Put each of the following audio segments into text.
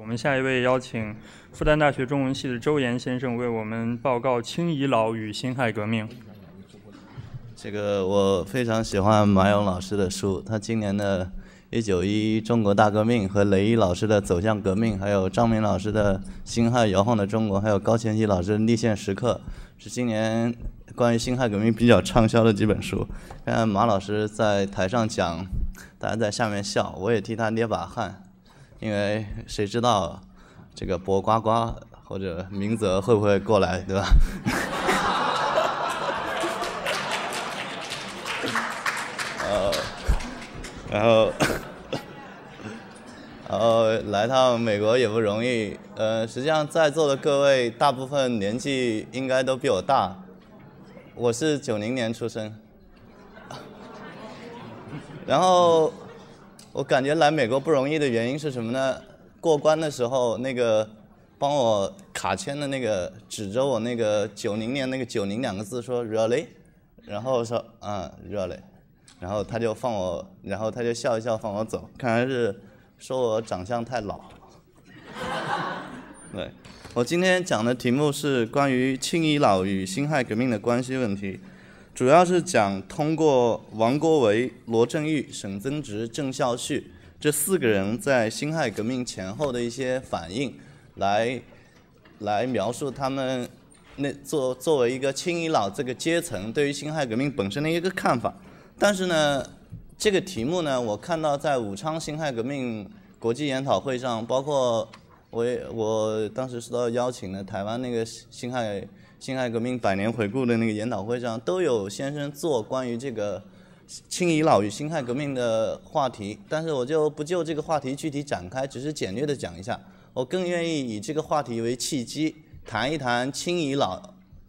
我们下一位邀请复旦大学中文系的周岩先生为我们报告清遗老与辛亥革命。这个我非常喜欢马勇老师的书，他今年的《一九一中国大革命》和雷毅老师的《走向革命》，还有张明老师的《辛亥摇晃的中国》，还有高前熙老师的《立宪时刻》，是今年关于辛亥革命比较畅销的几本书。看马老师在台上讲，大家在下面笑，我也替他捏把汗。因为谁知道这个博呱呱或者明泽会不会过来，对吧？呃，然后，然后来趟美国也不容易。呃，实际上在座的各位大部分年纪应该都比我大，我是九零年出生，然后。我感觉来美国不容易的原因是什么呢？过关的时候，那个帮我卡签的那个指着我那个九零年那个九零两个字说 “really”，然后说“嗯，really”，然后他就放我，然后他就笑一笑放我走，看来是说我长相太老。对，我今天讲的题目是关于清遗老与辛亥革命的关系问题。主要是讲通过王国维、罗振玉、沈曾植、郑孝胥这四个人在辛亥革命前后的一些反应，来来描述他们那作作为一个清遗老这个阶层对于辛亥革命本身的一个看法。但是呢，这个题目呢，我看到在武昌辛亥革命国际研讨会上，包括我我当时受到邀请的台湾那个辛亥。辛亥革命百年回顾的那个研讨会上，都有先生做关于这个清遗老与辛亥革命的话题，但是我就不就这个话题具体展开，只是简略的讲一下。我更愿意以这个话题为契机，谈一谈清遗老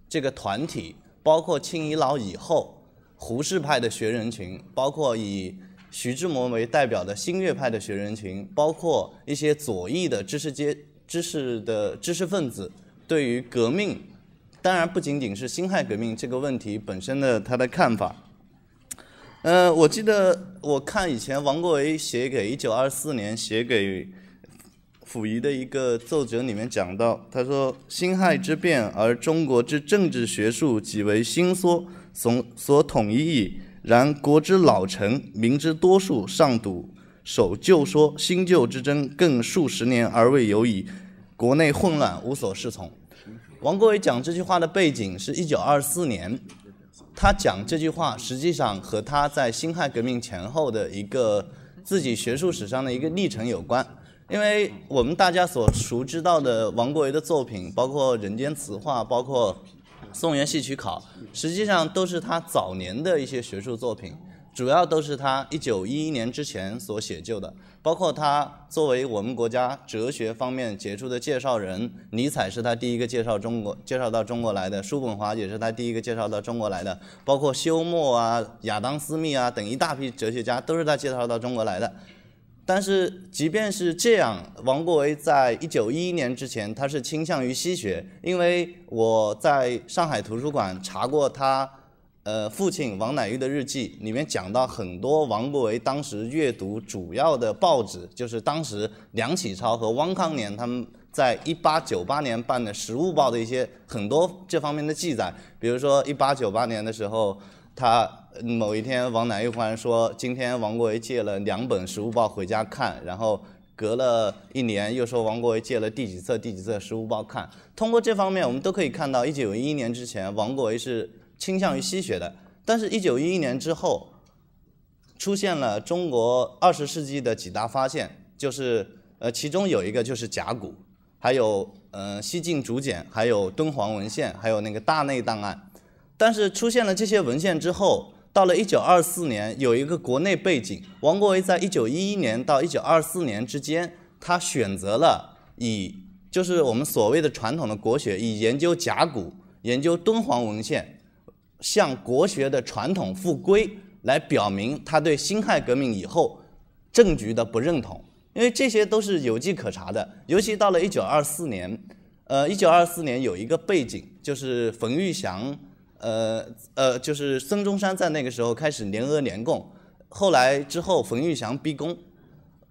这个团体，包括清遗老以后胡适派的学人群，包括以徐志摩为代表的新月派的学人群，包括一些左翼的知识阶知识的知识分子对于革命。当然不仅仅是辛亥革命这个问题本身的他的看法。呃，我记得我看以前王国维写给一九二四年写给溥仪的一个奏折里面讲到，他说辛亥之变而中国之政治学术即为兴缩，所所统一矣。然国之老臣，民之多数尚笃守旧说，新旧之争更数十年而未有矣。国内混乱，无所适从。王国维讲这句话的背景是一九二四年，他讲这句话实际上和他在辛亥革命前后的一个自己学术史上的一个历程有关。因为我们大家所熟知到的王国维的作品，包括《人间词话》，包括《宋元戏曲考》，实际上都是他早年的一些学术作品。主要都是他一九一一年之前所写就的，包括他作为我们国家哲学方面杰出的介绍人，尼采是他第一个介绍中国、介绍到中国来的，叔本华也是他第一个介绍到中国来的，包括休谟啊、亚当·斯密啊等一大批哲学家都是他介绍到中国来的。但是即便是这样，王国维在一九一一年之前，他是倾向于西学，因为我在上海图书馆查过他。呃，父亲王乃玉的日记里面讲到很多王国维当时阅读主要的报纸，就是当时梁启超和汪康年他们在一八九八年办的《时务报》的一些很多这方面的记载。比如说一八九八年的时候，他某一天王乃玉忽然说，今天王国维借了两本《时务报》回家看，然后隔了一年又说王国维借了第几册第几册《时务报》看。通过这方面，我们都可以看到，一九一一年之前，王国维是。倾向于西学的，但是，一九一一年之后，出现了中国二十世纪的几大发现，就是呃，其中有一个就是甲骨，还有呃西晋竹简，还有敦煌文献，还有那个大内档案。但是出现了这些文献之后，到了一九二四年，有一个国内背景，王国维在一九一一年到一九二四年之间，他选择了以就是我们所谓的传统的国学，以研究甲骨、研究敦煌文献。向国学的传统复归，来表明他对辛亥革命以后政局的不认同，因为这些都是有迹可查的。尤其到了一九二四年，呃，一九二四年有一个背景，就是冯玉祥，呃呃，就是孙中山在那个时候开始联俄联共，后来之后冯玉祥逼宫。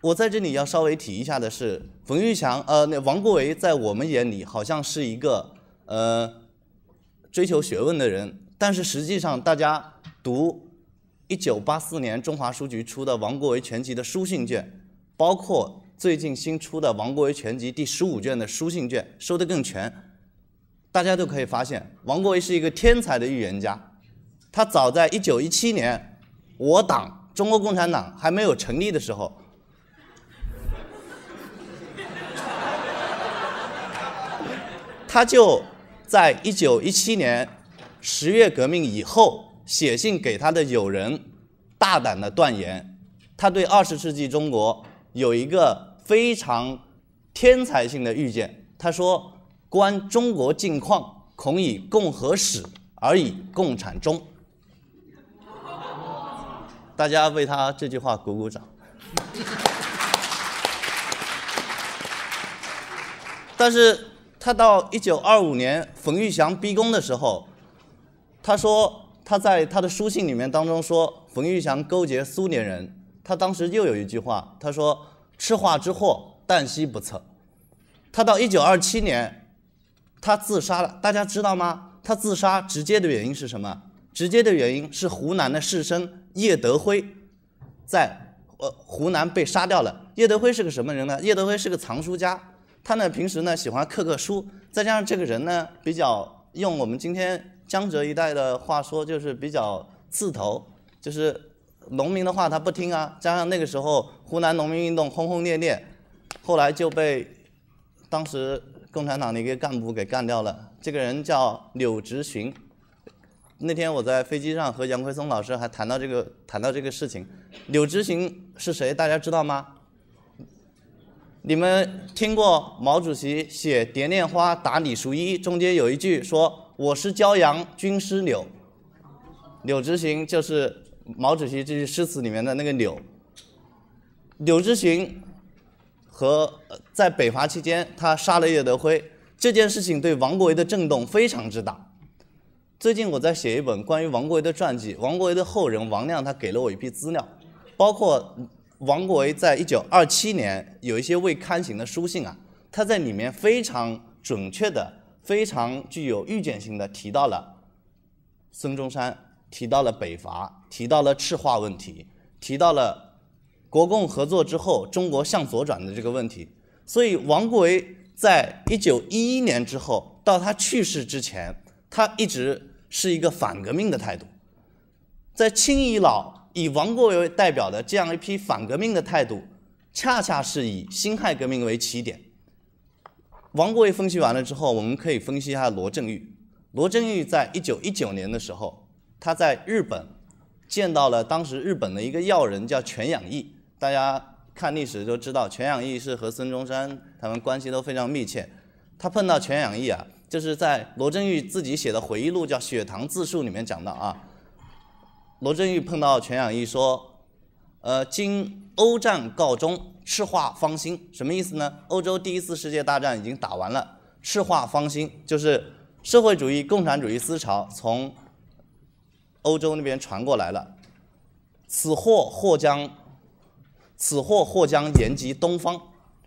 我在这里要稍微提一下的是，冯玉祥，呃，那王国维在我们眼里好像是一个呃追求学问的人，但是实际上大家读一九八四年中华书局出的《王国维全集》的书信卷，包括最近新出的《王国维全集》第十五卷的书信卷，收得更全，大家都可以发现，王国维是一个天才的预言家。他早在一九一七年，我党中国共产党还没有成立的时候。他就在一九一七年十月革命以后写信给他的友人，大胆的断言，他对二十世纪中国有一个非常天才性的预见。他说：“观中国境况，恐以共和始，而以共产终。”大家为他这句话鼓鼓掌。但是。他到一九二五年冯玉祥逼宫的时候，他说他在他的书信里面当中说冯玉祥勾结苏联人。他当时又有一句话，他说赤化之祸，旦夕不测。他到一九二七年，他自杀了。大家知道吗？他自杀直接的原因是什么？直接的原因是湖南的士绅叶德辉在呃湖南被杀掉了。叶德辉是个什么人呢？叶德辉是个藏书家。他呢，平时呢喜欢刻刻书，再加上这个人呢比较用我们今天江浙一带的话说，就是比较刺头，就是农民的话他不听啊。加上那个时候湖南农民运动轰轰烈烈，后来就被当时共产党的一个干部给干掉了。这个人叫柳直荀。那天我在飞机上和杨奎松老师还谈到这个谈到这个事情。柳直荀是谁？大家知道吗？你们听过毛主席写《蝶恋花》答李叔一，中间有一句说：“我是骄阳，军师柳。”柳之行就是毛主席这句诗词里面的那个柳。柳之行和在北伐期间，他杀了叶德辉，这件事情对王国维的震动非常之大。最近我在写一本关于王国维的传记，王国维的后人王亮他给了我一批资料，包括。王国维在一九二七年有一些未刊行的书信啊，他在里面非常准确的、非常具有预见性的提到了孙中山，提到了北伐，提到了赤化问题，提到了国共合作之后中国向左转的这个问题。所以，王国维在一九一一年之后到他去世之前，他一直是一个反革命的态度，在清遗老。以王国维为代表的这样一批反革命的态度，恰恰是以辛亥革命为起点。王国维分析完了之后，我们可以分析一下罗振玉。罗振玉在一九一九年的时候，他在日本见到了当时日本的一个要人，叫全养义。大家看历史都知道，全养义是和孙中山他们关系都非常密切。他碰到全养义啊，就是在罗振玉自己写的回忆录叫《血糖自述》里面讲到啊。罗振玉碰到全养义说：“呃，今欧战告终，赤化方兴，什么意思呢？欧洲第一次世界大战已经打完了，赤化方兴就是社会主义、共产主义思潮从欧洲那边传过来了。此祸或将，此祸或将延及东方，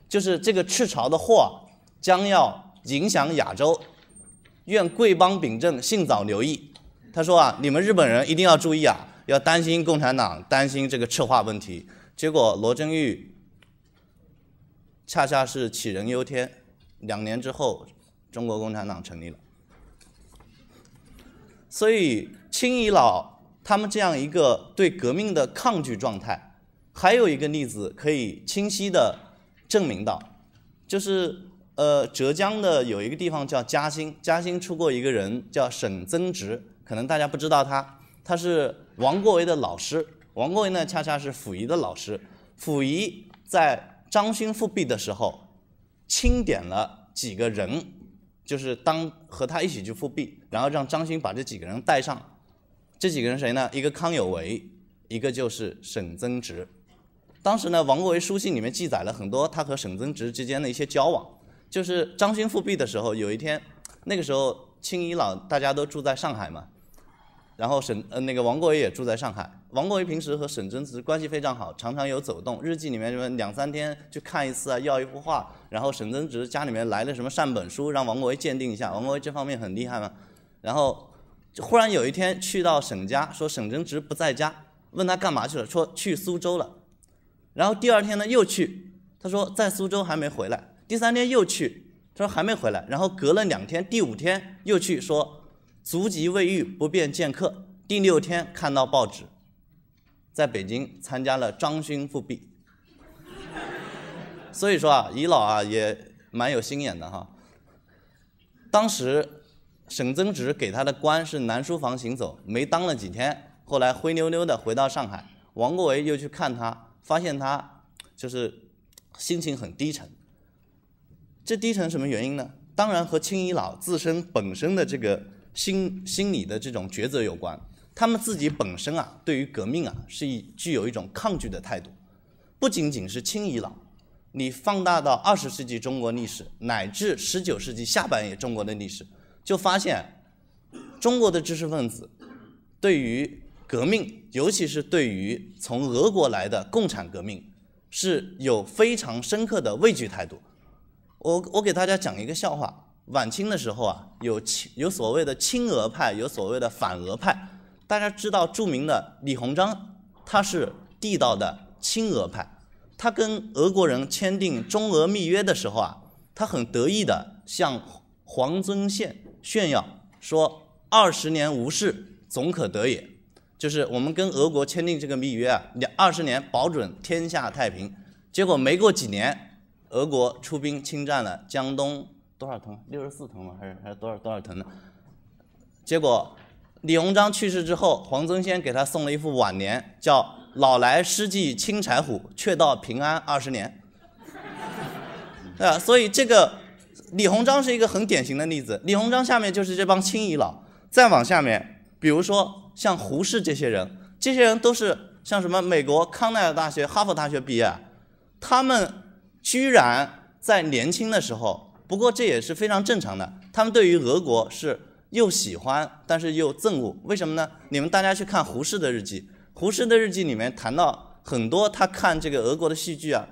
就是这个赤潮的祸将要影响亚洲。愿贵邦秉政，尽早留意。”他说啊，你们日本人一定要注意啊，要担心共产党，担心这个赤化问题。结果罗振玉恰恰是杞人忧天，两年之后，中国共产党成立了。所以清遗老他们这样一个对革命的抗拒状态，还有一个例子可以清晰的证明到，就是呃浙江的有一个地方叫嘉兴，嘉兴出过一个人叫沈曾直。可能大家不知道他，他是王国维的老师。王国维呢，恰恰是溥仪的老师。溥仪在张勋复辟的时候，清点了几个人，就是当和他一起去复辟，然后让张勋把这几个人带上。这几个人谁呢？一个康有为，一个就是沈曾直。当时呢，王国维书信里面记载了很多他和沈曾直之间的一些交往。就是张勋复辟的时候，有一天，那个时候清遗老大家都住在上海嘛。然后沈呃那个王国维也住在上海。王国维平时和沈曾直关系非常好，常常有走动，日记里面什么两三天去看一次啊，要一幅画。然后沈曾直家里面来了什么善本书，让王国维鉴定一下。王国维这方面很厉害嘛。然后忽然有一天去到沈家，说沈曾直不在家，问他干嘛去了，说去苏州了。然后第二天呢又去，他说在苏州还没回来。第三天又去，他说还没回来。然后隔了两天，第五天又去说足疾未愈，不便见客。第六天看到报纸。在北京参加了张勋复辟，所以说啊，遗老啊也蛮有心眼的哈。当时沈曾直给他的官是南书房行走，没当了几天，后来灰溜溜的回到上海。王国维又去看他，发现他就是心情很低沉。这低沉什么原因呢？当然和清遗老自身本身的这个心心理的这种抉择有关。他们自己本身啊，对于革命啊，是以具有一种抗拒的态度。不仅仅是清遗老，你放大到二十世纪中国历史，乃至十九世纪下半叶中国的历史，就发现中国的知识分子对于革命，尤其是对于从俄国来的共产革命，是有非常深刻的畏惧态度。我我给大家讲一个笑话：晚清的时候啊，有清有所谓的亲俄派，有所谓的反俄派。大家知道著名的李鸿章，他是地道的亲俄派。他跟俄国人签订中俄密约的时候啊，他很得意的向黄遵宪炫耀说：“二十年无事，总可得也。”就是我们跟俄国签订这个密约啊，两二十年保准天下太平。结果没过几年，俄国出兵侵占了江东多少屯？六十四屯吗？还是还是多少多少屯呢？结果。李鸿章去世之后，黄遵宪给他送了一副挽联，叫“老来失计青柴虎，却道平安二十年”。啊？所以这个李鸿章是一个很典型的例子。李鸿章下面就是这帮清遗老，再往下面，比如说像胡适这些人，这些人都是像什么美国康奈尔大学、哈佛大学毕业，他们居然在年轻的时候，不过这也是非常正常的，他们对于俄国是。又喜欢，但是又憎恶，为什么呢？你们大家去看胡适的日记，胡适的日记里面谈到很多他看这个俄国的戏剧啊，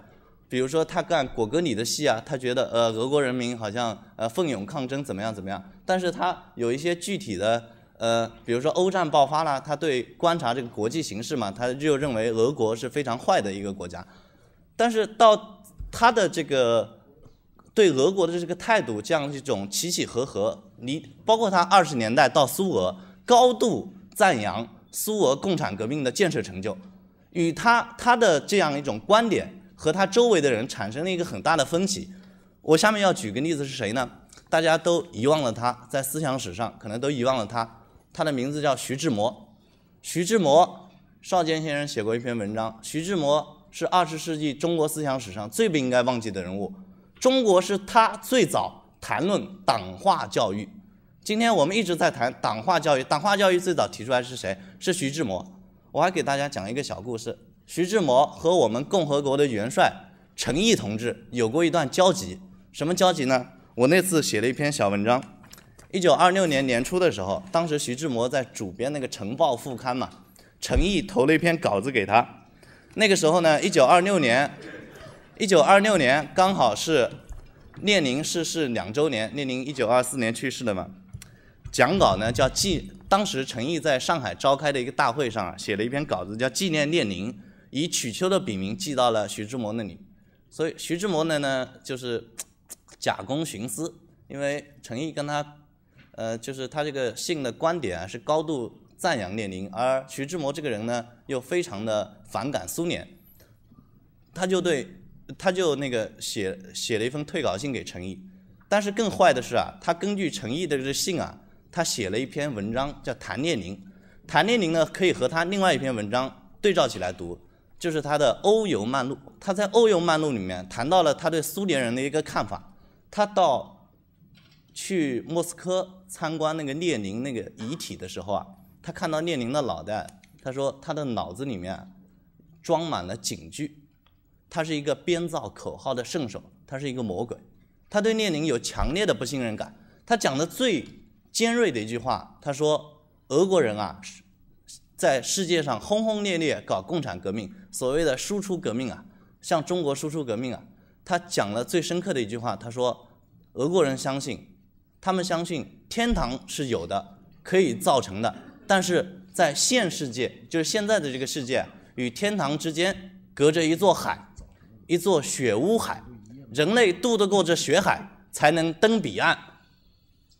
比如说他干果戈里的戏啊，他觉得呃俄国人民好像呃奋勇抗争怎么样怎么样，但是他有一些具体的呃，比如说欧战爆发了，他对观察这个国际形势嘛，他就认为俄国是非常坏的一个国家，但是到他的这个。对俄国的这个态度，这样一种起起合合，你包括他二十年代到苏俄，高度赞扬苏俄共产革命的建设成就，与他他的这样一种观点和他周围的人产生了一个很大的分歧。我下面要举个例子是谁呢？大家都遗忘了他，在思想史上可能都遗忘了他，他的名字叫徐志摩。徐志摩，邵剑先生写过一篇文章，徐志摩是二十世纪中国思想史上最不应该忘记的人物。中国是他最早谈论党化教育。今天我们一直在谈党化教育，党化教育最早提出来是谁？是徐志摩。我还给大家讲一个小故事：徐志摩和我们共和国的元帅陈毅同志有过一段交集。什么交集呢？我那次写了一篇小文章。一九二六年年初的时候，当时徐志摩在主编那个《晨报》副刊嘛，陈毅投了一篇稿子给他。那个时候呢，一九二六年。一九二六年刚好是列宁逝世两周年，列宁一九二四年去世的嘛。讲稿呢叫纪，当时陈毅在上海召开的一个大会上啊，写了一篇稿子叫纪念列宁，以曲秋的笔名寄到了徐志摩那里。所以徐志摩呢呢就是假公徇私，因为陈毅跟他，呃，就是他这个信的观点啊是高度赞扬列宁，而徐志摩这个人呢又非常的反感苏联，他就对。他就那个写写了一封退稿信给陈毅，但是更坏的是啊，他根据陈毅的这信啊，他写了一篇文章叫谈列宁。谈列宁呢，可以和他另外一篇文章对照起来读，就是他的《欧游漫录》。他在《欧游漫录》里面谈到了他对苏联人的一个看法。他到去莫斯科参观那个列宁那个遗体的时候啊，他看到列宁的脑袋，他说他的脑子里面装满了警句。他是一个编造口号的圣手，他是一个魔鬼，他对列宁有强烈的不信任感。他讲的最尖锐的一句话，他说：“俄国人啊，在世界上轰轰烈烈搞共产革命，所谓的输出革命啊，向中国输出革命啊，他讲了最深刻的一句话，他说，俄国人相信，他们相信天堂是有的，可以造成的，但是在现世界，就是现在的这个世界与天堂之间隔着一座海，一座血污海，人类渡得过这血海，才能登彼岸。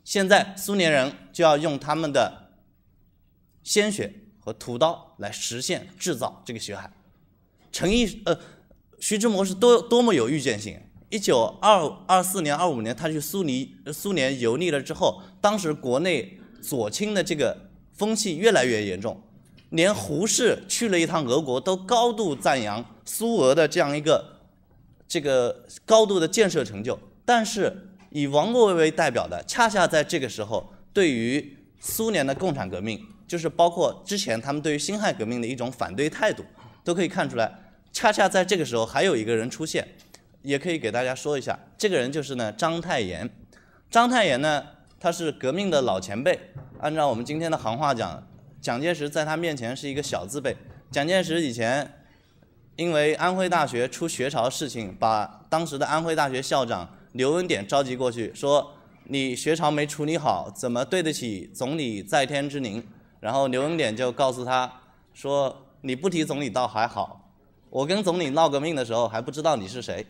现在苏联人就要用他们的鲜血和屠刀来实现制造这个血海。陈毅呃，徐志摩是多多么有预见性！一九二二四年、二五年，他去苏尼苏联游历了之后，当时国内左倾的这个风气越来越严重，连胡适去了一趟俄国，都高度赞扬苏俄的这样一个这个高度的建设成就。但是以王国维为代表的，恰恰在这个时候，对于苏联的共产革命，就是包括之前他们对于辛亥革命的一种反对态度，都可以看出来。恰恰在这个时候，还有一个人出现，也可以给大家说一下，这个人就是呢章太炎。章太炎呢，他是革命的老前辈。按照我们今天的行话讲，蒋介石在他面前是一个小字辈。蒋介石以前因为安徽大学出学潮事情，把当时的安徽大学校长。刘文典召集过去说：“你学潮没处理好，怎么对得起总理在天之灵？”然后刘文典就告诉他说：“你不提总理倒还好，我跟总理闹革命的时候还不知道你是谁。”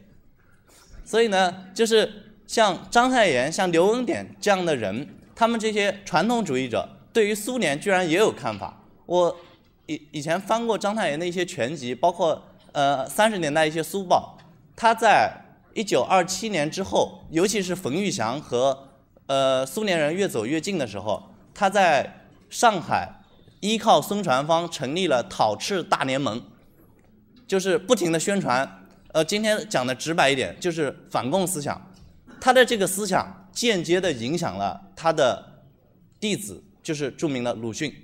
所以呢，就是像章太炎、像刘文典这样的人，他们这些传统主义者对于苏联居然也有看法。我以以前翻过章太炎的一些全集，包括呃三十年代一些苏报，他在。一九二七年之后，尤其是冯玉祥和呃苏联人越走越近的时候，他在上海依靠孙传芳成立了讨赤大联盟，就是不停的宣传。呃，今天讲的直白一点，就是反共思想。他的这个思想间接的影响了他的弟子，就是著名的鲁迅。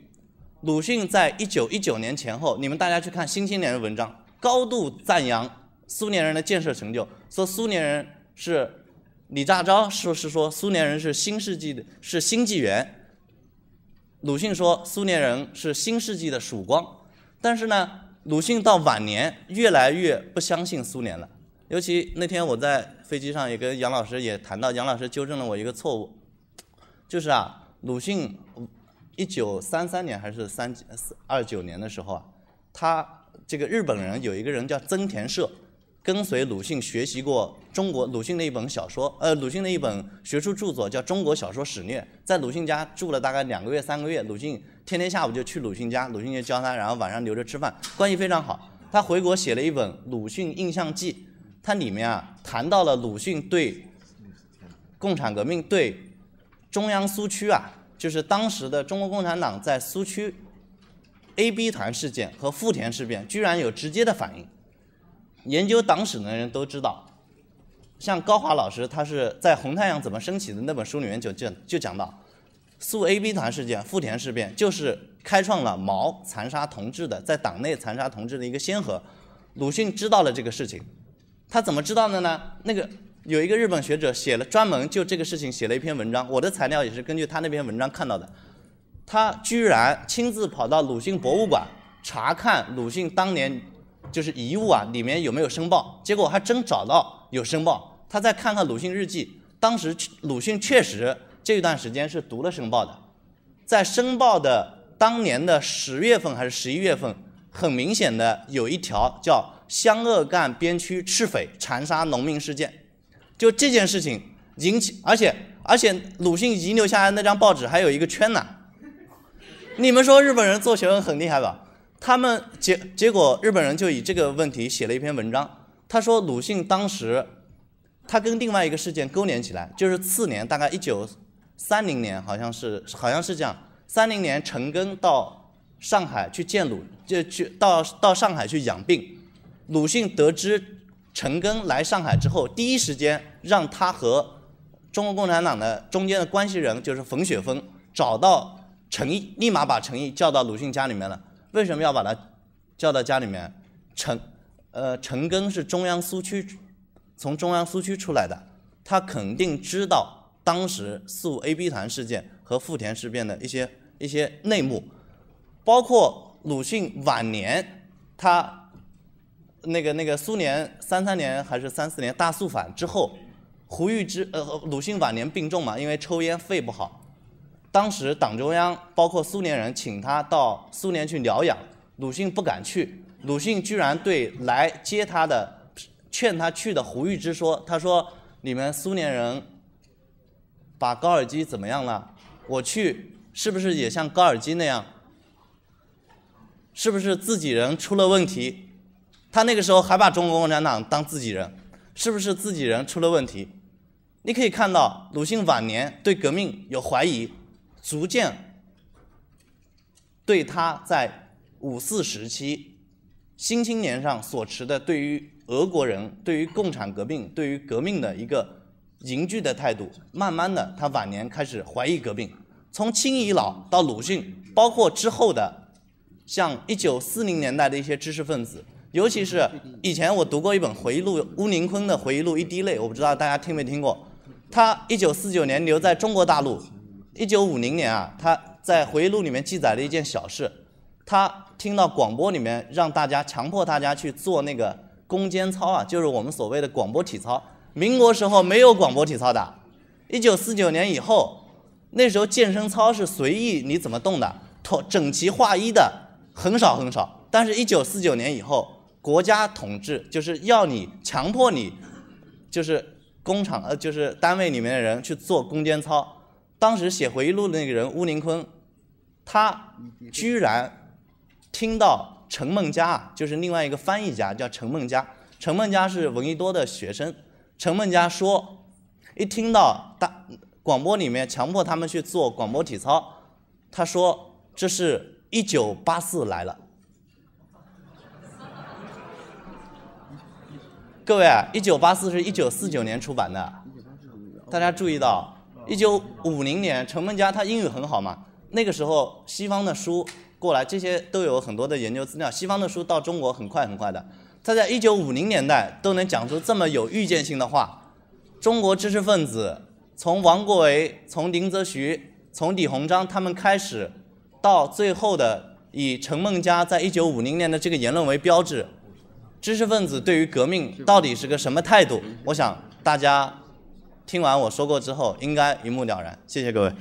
鲁迅在一九一九年前后，你们大家去看《新青年》的文章，高度赞扬。苏联人的建设成就，说苏联人是李大钊说是说苏联人是新世纪的，是新纪元。鲁迅说苏联人是新世纪的曙光，但是呢，鲁迅到晚年越来越不相信苏联了。尤其那天我在飞机上也跟杨老师也谈到，杨老师纠正了我一个错误，就是啊，鲁迅一九三三年还是三二九年的时候啊，他这个日本人有一个人叫曾田社。跟随鲁迅学习过中国鲁迅的一本小说，呃，鲁迅的一本学术著作叫《中国小说史略》，在鲁迅家住了大概两个月、三个月，鲁迅天天下午就去鲁迅家，鲁迅就教他，然后晚上留着吃饭，关系非常好。他回国写了一本《鲁迅印象记》，它里面啊谈到了鲁迅对共产革命、对中央苏区啊，就是当时的中国共产党在苏区 A、B 团事件和富田事变，居然有直接的反应。研究党史的人都知道，像高华老师，他是在《红太阳怎么升起》的那本书里面就就就讲到，苏 A B 团事件、富田事变，就是开创了毛残杀同志的，在党内残杀同志的一个先河。鲁迅知道了这个事情，他怎么知道的呢？那个有一个日本学者写了专门就这个事情写了一篇文章，我的材料也是根据他那篇文章看到的。他居然亲自跑到鲁迅博物馆查看鲁迅当年。就是遗物啊，里面有没有申报？结果还真找到有申报。他再看看鲁迅日记，当时鲁迅确实这段时间是读了申报的。在申报的当年的十月份还是十一月份，很明显的有一条叫湘鄂赣边区赤匪残杀农民事件。就这件事情引起，而且而且鲁迅遗留下来那张报纸还有一个圈呢。你们说日本人做学问很厉害吧？他们结结果，日本人就以这个问题写了一篇文章。他说，鲁迅当时他跟另外一个事件勾连起来，就是次年，大概一九三零年，好像是好像是这样。三零年，陈赓到上海去见鲁，就去到到上海去养病。鲁迅得知陈赓来上海之后，第一时间让他和中国共产党的中间的关系人，就是冯雪峰，找到陈毅，立马把陈毅叫到鲁迅家里面了。为什么要把他叫到家里面？陈，呃，陈庚是中央苏区，从中央苏区出来的，他肯定知道当时四五 A B 团事件和富田事变的一些一些内幕，包括鲁迅晚年，他那个那个苏联三三年还是三四年大肃反之后，胡玉芝呃鲁迅晚年病重嘛，因为抽烟肺不好，当时党中央包括苏联人请他到苏联去疗养，鲁迅不敢去，鲁迅居然对来接他的劝他去的胡玉芝说，他说你们苏联人把高尔基怎么样了？我去。是不是也像高尔基那样？是不是自己人出了问题？他那个时候还把中国共产党当自己人，是不是自己人出了问题？你可以看到，鲁迅晚年对革命有怀疑，逐渐对他在五四时期《新青年》上所持的对于俄国人、对于共产革命、对于革命的一个凝聚的态度，慢慢的，他晚年开始怀疑革命。从清遗老到鲁迅，包括之后的，像一九四零年代的一些知识分子，尤其是以前我读过一本回忆录，乌宁坤的回忆录《一滴泪》，我不知道大家听没听过。他一九四九年留在中国大陆，一九五零年啊，他在回忆录里面记载了一件小事，他听到广播里面让大家强迫大家去做那个攻坚操啊，就是我们所谓的广播体操。民国时候没有广播体操的，一九四九年以后。那时候健身操是随意你怎么动的，统整齐划一的很少很少。但是，一九四九年以后，国家统治就是要你强迫你，就是工厂呃就是单位里面的人去做攻坚操。当时写回忆录的那个人乌宁坤，他居然听到陈梦家，就是另外一个翻译家叫陈梦家，陈梦家是闻一多的学生。陈梦家说，一听到大。广播里面强迫他们去做广播体操，他说这是一九八四来了。各位，一九八四是一九四九年出版的，大家注意到，一九五零年陈梦家他英语很好嘛，那个时候西方的书过来，这些都有很多的研究资料，西方的书到中国很快很快的，他在一九五零年代都能讲出这么有预见性的话，中国知识分子。从王国维、从林则徐、从李鸿章他们开始，到最后的以陈梦家在一九五零年的这个言论为标志，知识分子对于革命到底是个什么态度？我想大家听完我说过之后，应该一目了然。谢谢各位。